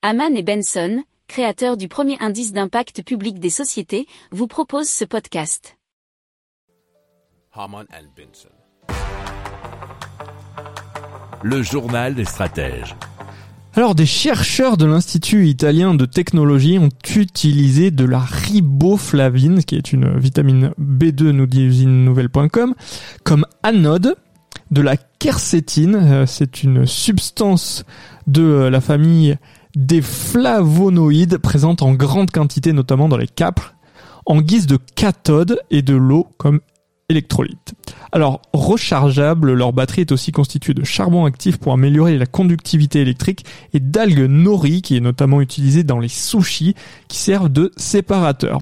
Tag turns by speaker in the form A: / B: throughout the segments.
A: Haman et Benson, créateurs du premier indice d'impact public des sociétés, vous proposent ce podcast.
B: Haman and Benson.
C: Le journal des stratèges.
D: Alors, des chercheurs de l'Institut italien de technologie ont utilisé de la riboflavine, qui est une vitamine B2, nous dit usinenouvelle.com, comme anode de la quercétine. Euh, C'est une substance de la famille des flavonoïdes présente en grande quantité, notamment dans les capres, en guise de cathode et de l'eau comme électrolyte. Alors, rechargeable, leur batterie est aussi constituée de charbon actif pour améliorer la conductivité électrique et d'algues nori qui est notamment utilisée dans les sushis qui servent de séparateur.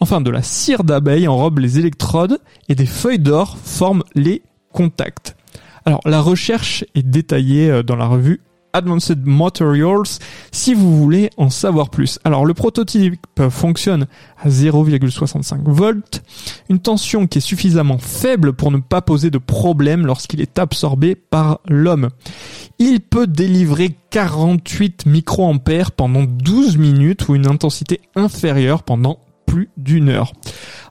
D: Enfin, de la cire d'abeille enrobe les électrodes et des feuilles d'or forment les contacts. Alors, la recherche est détaillée euh, dans la revue Advanced Materials si vous voulez en savoir plus. Alors le prototype fonctionne à 0,65 volts, une tension qui est suffisamment faible pour ne pas poser de problème lorsqu'il est absorbé par l'homme. Il peut délivrer 48 microampères pendant 12 minutes ou une intensité inférieure pendant plus d'une heure.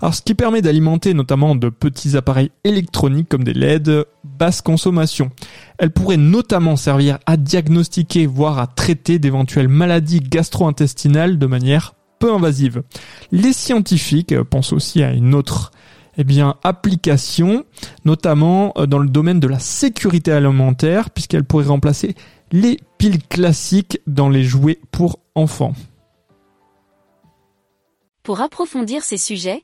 D: Alors ce qui permet d'alimenter notamment de petits appareils électroniques comme des LED basse consommation. Elle pourrait notamment servir à diagnostiquer voire à traiter d'éventuelles maladies gastro-intestinales de manière peu invasive. Les scientifiques pensent aussi à une autre eh bien, application, notamment euh, dans le domaine de la sécurité alimentaire, puisqu'elle pourrait remplacer les piles classiques dans les jouets pour enfants.
A: Pour approfondir ces sujets,